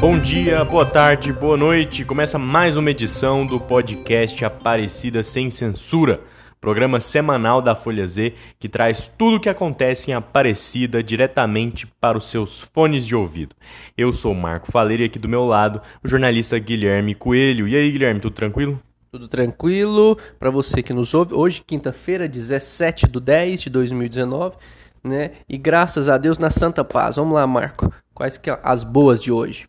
Bom dia, boa tarde, boa noite. Começa mais uma edição do podcast Aparecida Sem Censura, programa semanal da Folha Z que traz tudo o que acontece em Aparecida diretamente para os seus fones de ouvido. Eu sou Marco Faleiro e aqui do meu lado o jornalista Guilherme Coelho. E aí, Guilherme, tudo tranquilo? Tudo tranquilo para você que nos ouve. Hoje, quinta-feira, 17 de 10 de 2019, né? E graças a Deus na Santa Paz. Vamos lá, Marco. Quais que as boas de hoje?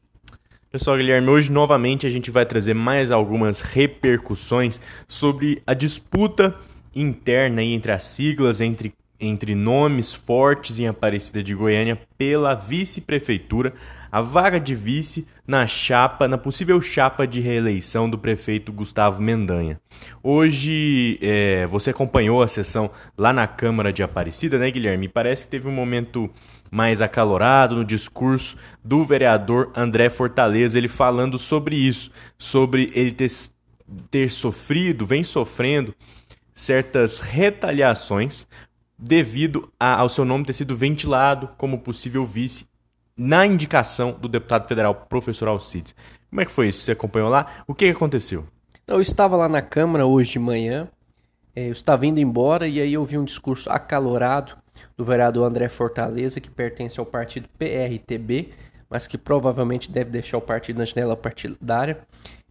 Pessoal, Guilherme, hoje novamente a gente vai trazer mais algumas repercussões sobre a disputa interna entre as siglas, entre, entre nomes fortes em Aparecida de Goiânia pela vice-prefeitura, a vaga de vice na chapa, na possível chapa de reeleição do prefeito Gustavo Mendanha. Hoje é, você acompanhou a sessão lá na Câmara de Aparecida, né, Guilherme? Parece que teve um momento mais acalorado no discurso do vereador André Fortaleza, ele falando sobre isso, sobre ele ter, ter sofrido, vem sofrendo certas retaliações devido a, ao seu nome ter sido ventilado como possível vice na indicação do deputado federal professor Alcides. Como é que foi isso? Você acompanhou lá? O que aconteceu? Eu estava lá na Câmara hoje de manhã, eh, eu estava indo embora e aí eu vi um discurso acalorado do vereador André Fortaleza, que pertence ao partido PRTB, mas que provavelmente deve deixar o partido na janela partidária.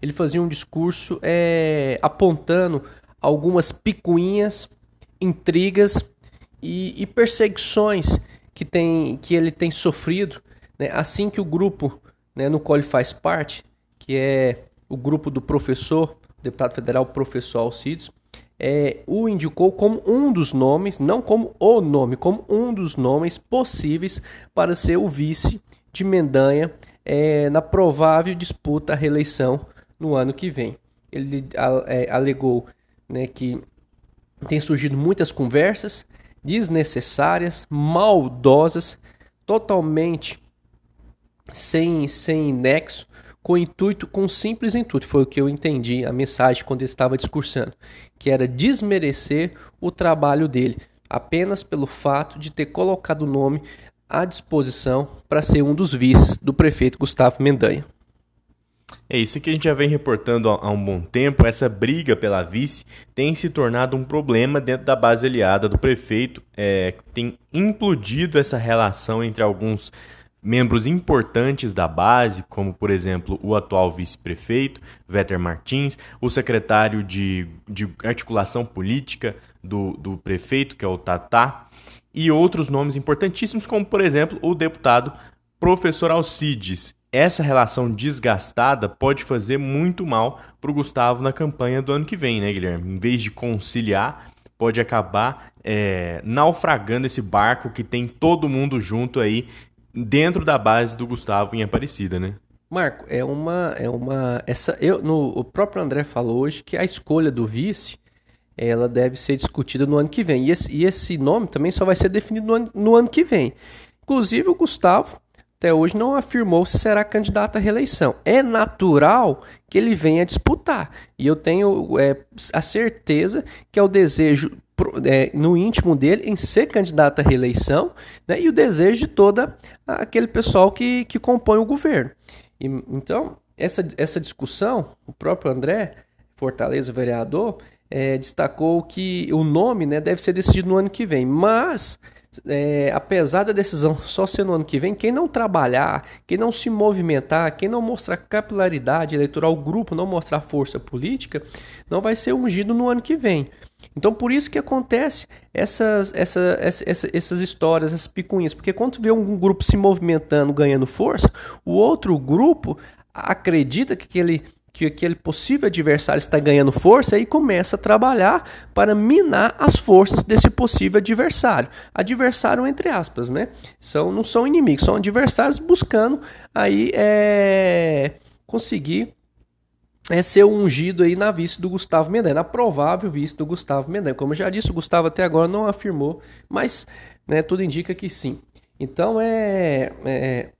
Ele fazia um discurso é, apontando algumas picuinhas, intrigas e, e, perseguições que, tem, que ele tem sofrido, né, assim que o grupo né, no qual ele faz parte, que é o grupo do professor, deputado federal professor Alcides, é, o indicou como um dos nomes, não como o nome, como um dos nomes possíveis para ser o vice de Mendanha é, na provável disputa à reeleição no ano que vem. Ele é, alegou né, que tem surgido muitas conversas desnecessárias, maldosas, totalmente sem, sem nexo com intuito, com simples intuito, foi o que eu entendi a mensagem quando ele estava discursando, que era desmerecer o trabalho dele, apenas pelo fato de ter colocado o nome à disposição para ser um dos vices do prefeito Gustavo Mendanha. É isso que a gente já vem reportando há um bom tempo. Essa briga pela vice tem se tornado um problema dentro da base aliada do prefeito. É, tem implodido essa relação entre alguns membros importantes da base, como por exemplo o atual vice-prefeito, Vetter Martins, o secretário de, de articulação política do, do prefeito, que é o Tatá, e outros nomes importantíssimos, como por exemplo o deputado professor Alcides. Essa relação desgastada pode fazer muito mal para o Gustavo na campanha do ano que vem, né, Guilherme? Em vez de conciliar, pode acabar é, naufragando esse barco que tem todo mundo junto aí dentro da base do Gustavo em Aparecida, né? Marco, é uma é uma essa eu no o próprio André falou hoje que a escolha do vice ela deve ser discutida no ano que vem. E esse, e esse nome também só vai ser definido no ano, no ano que vem. Inclusive o Gustavo até hoje não afirmou se será candidato à reeleição. É natural que ele venha disputar. E eu tenho é, a certeza que é o desejo é, no íntimo dele em ser candidato à reeleição né, e o desejo de toda aquele pessoal que, que compõe o governo. E, então, essa, essa discussão, o próprio André Fortaleza, vereador, é, destacou que o nome né, deve ser decidido no ano que vem, mas é, apesar da decisão só ser no ano que vem, quem não trabalhar, quem não se movimentar, quem não mostrar capilaridade eleitoral, o grupo não mostrar força política, não vai ser ungido no ano que vem. Então, por isso que acontece essas, essa, essa, essas histórias, essas picuinhas. Porque quando vê um grupo se movimentando, ganhando força, o outro grupo acredita que aquele que aquele possível adversário está ganhando força e começa a trabalhar para minar as forças desse possível adversário. Adversário entre aspas, né? São, não são inimigos, são adversários buscando aí é, conseguir é ser ungido aí na vice do Gustavo Mendanha, na provável vice do Gustavo Mendanha. Como eu já disse, o Gustavo até agora não afirmou, mas né, tudo indica que sim. Então é, é é,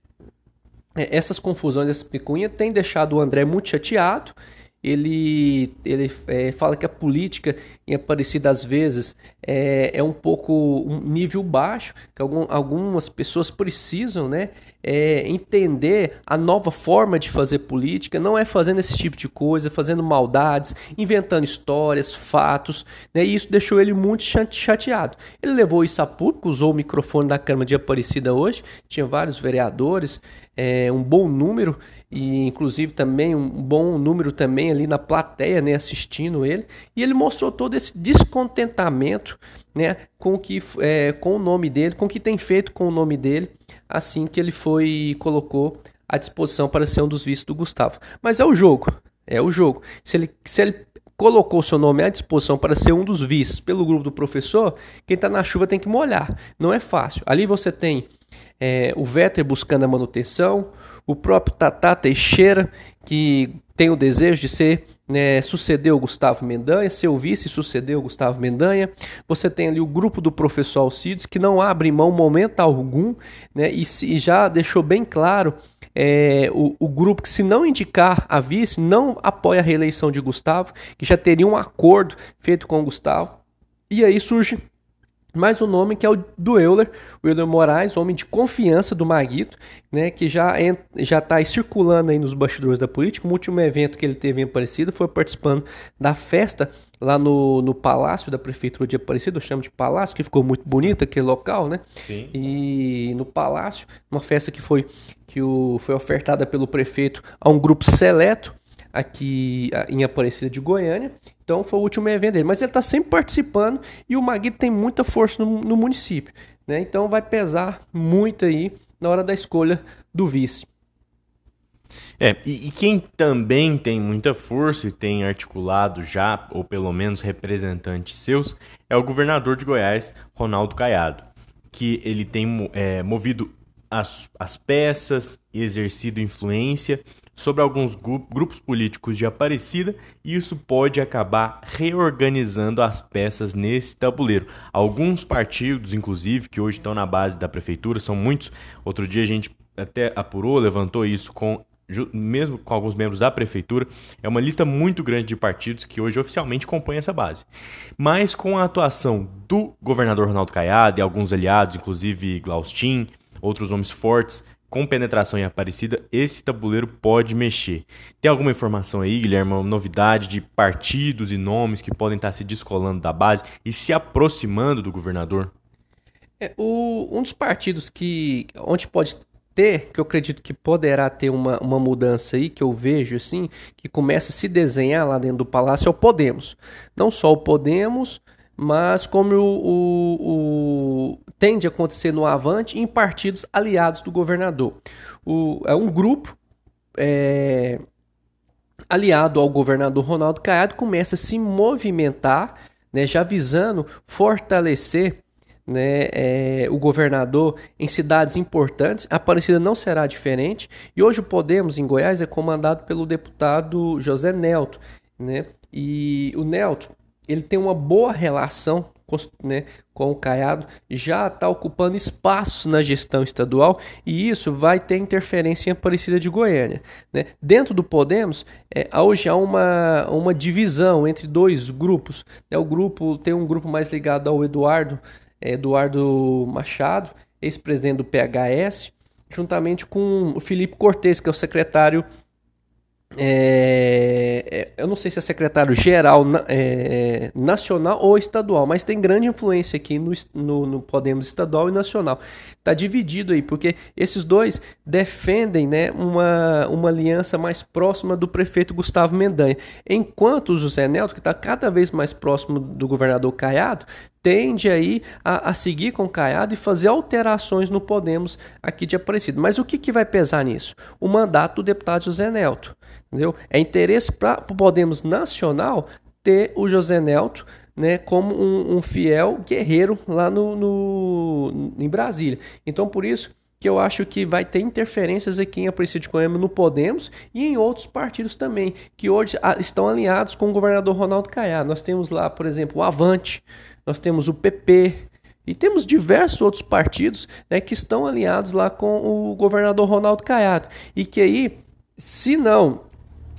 essas confusões, essa picunha, tem deixado o André muito chateado. Ele, ele é, fala que a política em Aparecida às vezes é, é um pouco um nível baixo, que algum, algumas pessoas precisam né, é, entender a nova forma de fazer política, não é fazendo esse tipo de coisa, fazendo maldades, inventando histórias, fatos, né, e isso deixou ele muito chateado. Ele levou isso a público, usou o microfone da Câmara de Aparecida hoje, tinha vários vereadores, é, um bom número, e inclusive também um bom número também ali na plateia, né, assistindo ele, e ele mostrou todo esse descontentamento, né, com o que é, com o nome dele, com o que tem feito com o nome dele, assim que ele foi colocou à disposição para ser um dos vices do Gustavo. Mas é o jogo, é o jogo. Se ele, se ele colocou seu nome à disposição para ser um dos vices pelo grupo do professor, quem está na chuva tem que molhar. Não é fácil. Ali você tem é, o Vetter buscando a manutenção, o próprio Tata Teixeira, que tem o desejo de ser né, suceder o Gustavo Mendanha, ser o vice suceder o Gustavo Mendanha. Você tem ali o grupo do professor Alcides, que não abre mão momento algum, né, e, e já deixou bem claro é, o, o, grupo que, se não indicar a vice, não apoia a reeleição de Gustavo, que já teria um acordo feito com Gustavo. E aí surge mais um nome que é o do Euler, o Euler Moraes, homem de confiança do Maguito, né, que já já está circulando aí nos bastidores da política. O último evento que ele teve em Aparecida foi participando da festa lá no, no Palácio da Prefeitura de Aparecida, eu chamo de Palácio, que ficou muito bonito aquele local, né? Sim. E no Palácio, uma festa que foi que o, foi ofertada pelo prefeito a um grupo seleto aqui em Aparecida de Goiânia. Então foi o último evento dele. Mas ele está sempre participando e o Maguito tem muita força no, no município. Né? Então vai pesar muito aí na hora da escolha do vice. É, e, e, quem também tem muita força e tem articulado já, ou pelo menos representantes seus, é o governador de Goiás, Ronaldo Caiado, que ele tem é, movido as, as peças e exercido influência sobre alguns grupos políticos de Aparecida e isso pode acabar reorganizando as peças nesse tabuleiro. Alguns partidos, inclusive, que hoje estão na base da prefeitura, são muitos. Outro dia a gente até apurou, levantou isso com mesmo com alguns membros da prefeitura, é uma lista muito grande de partidos que hoje oficialmente compõem essa base. Mas com a atuação do governador Ronaldo Caiado e alguns aliados, inclusive Glaustin, outros nomes fortes, com penetração em Aparecida, esse tabuleiro pode mexer. Tem alguma informação aí, Guilherme, uma novidade de partidos e nomes que podem estar se descolando da base e se aproximando do governador? É, o, um dos partidos que onde pode ter, que eu acredito que poderá ter uma, uma mudança aí, que eu vejo assim, que começa a se desenhar lá dentro do palácio, é o Podemos. Não só o Podemos, mas como o, o, o, tende a acontecer no Avante em partidos aliados do governador. O, é um grupo é, aliado ao governador Ronaldo Caiado começa a se movimentar, né, já visando fortalecer né, é, o governador em cidades importantes. A Aparecida não será diferente. E hoje o Podemos em Goiás é comandado pelo deputado José Nelto. Né? E o Nelto ele tem uma boa relação né, com o Caiado, já está ocupando espaços na gestão estadual e isso vai ter interferência em Aparecida de Goiânia. Né? Dentro do Podemos, é, hoje há uma, uma divisão entre dois grupos. Né? O grupo tem um grupo mais ligado ao Eduardo, é, Eduardo Machado, ex-presidente do PHS, juntamente com o Felipe Cortes, que é o secretário é, é, eu não sei se é secretário geral é, nacional ou estadual, mas tem grande influência aqui no, no, no Podemos estadual e nacional. Está dividido aí, porque esses dois defendem né, uma, uma aliança mais próxima do prefeito Gustavo Mendanha, enquanto o José Nelto, que está cada vez mais próximo do governador Caiado, tende aí a, a, seguir com o Caiado e fazer alterações no Podemos aqui de Aparecido. Mas o que, que vai pesar nisso? O mandato do deputado José Nelto. Entendeu? É interesse para o Podemos Nacional ter o José Nelto né, como um, um fiel guerreiro lá no, no, em Brasília. Então, por isso que eu acho que vai ter interferências aqui em Aparecida de Goiânia no Podemos e em outros partidos também, que hoje estão alinhados com o governador Ronaldo Caiado. Nós temos lá, por exemplo, o Avante, nós temos o PP, e temos diversos outros partidos né, que estão alinhados lá com o governador Ronaldo Caiado. E que aí, se não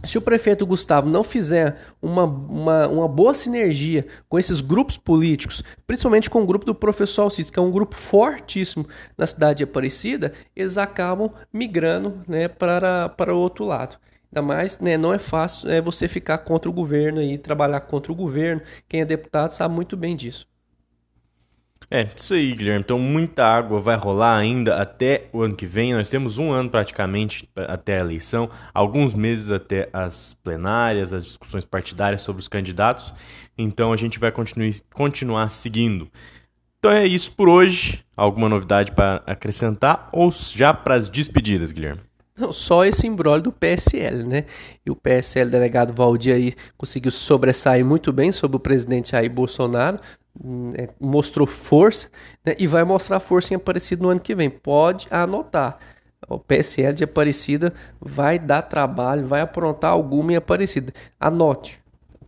se o prefeito Gustavo não fizer uma, uma, uma, boa sinergia com esses grupos políticos, principalmente com o grupo do professor Alcides, que é um grupo fortíssimo na cidade de Aparecida, eles acabam migrando né, para, para o outro lado. Ainda mais, né, não é fácil é, você ficar contra o governo e trabalhar contra o governo. Quem é deputado sabe muito bem disso. É, isso aí, Guilherme. Então, muita água vai rolar ainda até o ano que vem. Nós temos um ano praticamente até a eleição, alguns meses até as plenárias, as discussões partidárias sobre os candidatos. Então, a gente vai continuar, seguindo. Então é isso por hoje. Alguma novidade para acrescentar ou já para as despedidas, Guilherme? Não, só esse embrólio do PSL, né? E o PSL, delegado Valdir aí, conseguiu sobressair muito bem sobre o presidente Jair Bolsonaro, né, mostrou força né, e vai mostrar força em Aparecida no ano que vem. Pode anotar. O PSL de Aparecida vai dar trabalho, vai aprontar alguma em Aparecida. Anote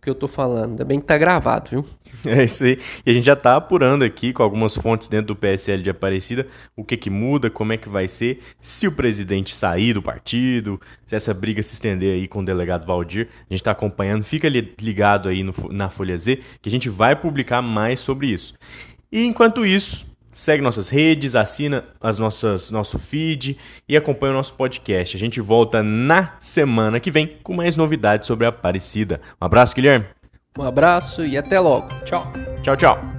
que eu tô falando. Ainda bem que tá gravado, viu? É isso aí. E a gente já tá apurando aqui com algumas fontes dentro do PSL de Aparecida o que que muda, como é que vai ser, se o presidente sair do partido, se essa briga se estender aí com o delegado Valdir. A gente tá acompanhando, fica ligado aí no, na Folha Z, que a gente vai publicar mais sobre isso. E enquanto isso, Segue nossas redes, assina as nossas nosso feed e acompanha o nosso podcast. A gente volta na semana que vem com mais novidades sobre a Aparecida. Um abraço, Guilherme. Um abraço e até logo. Tchau. Tchau, tchau.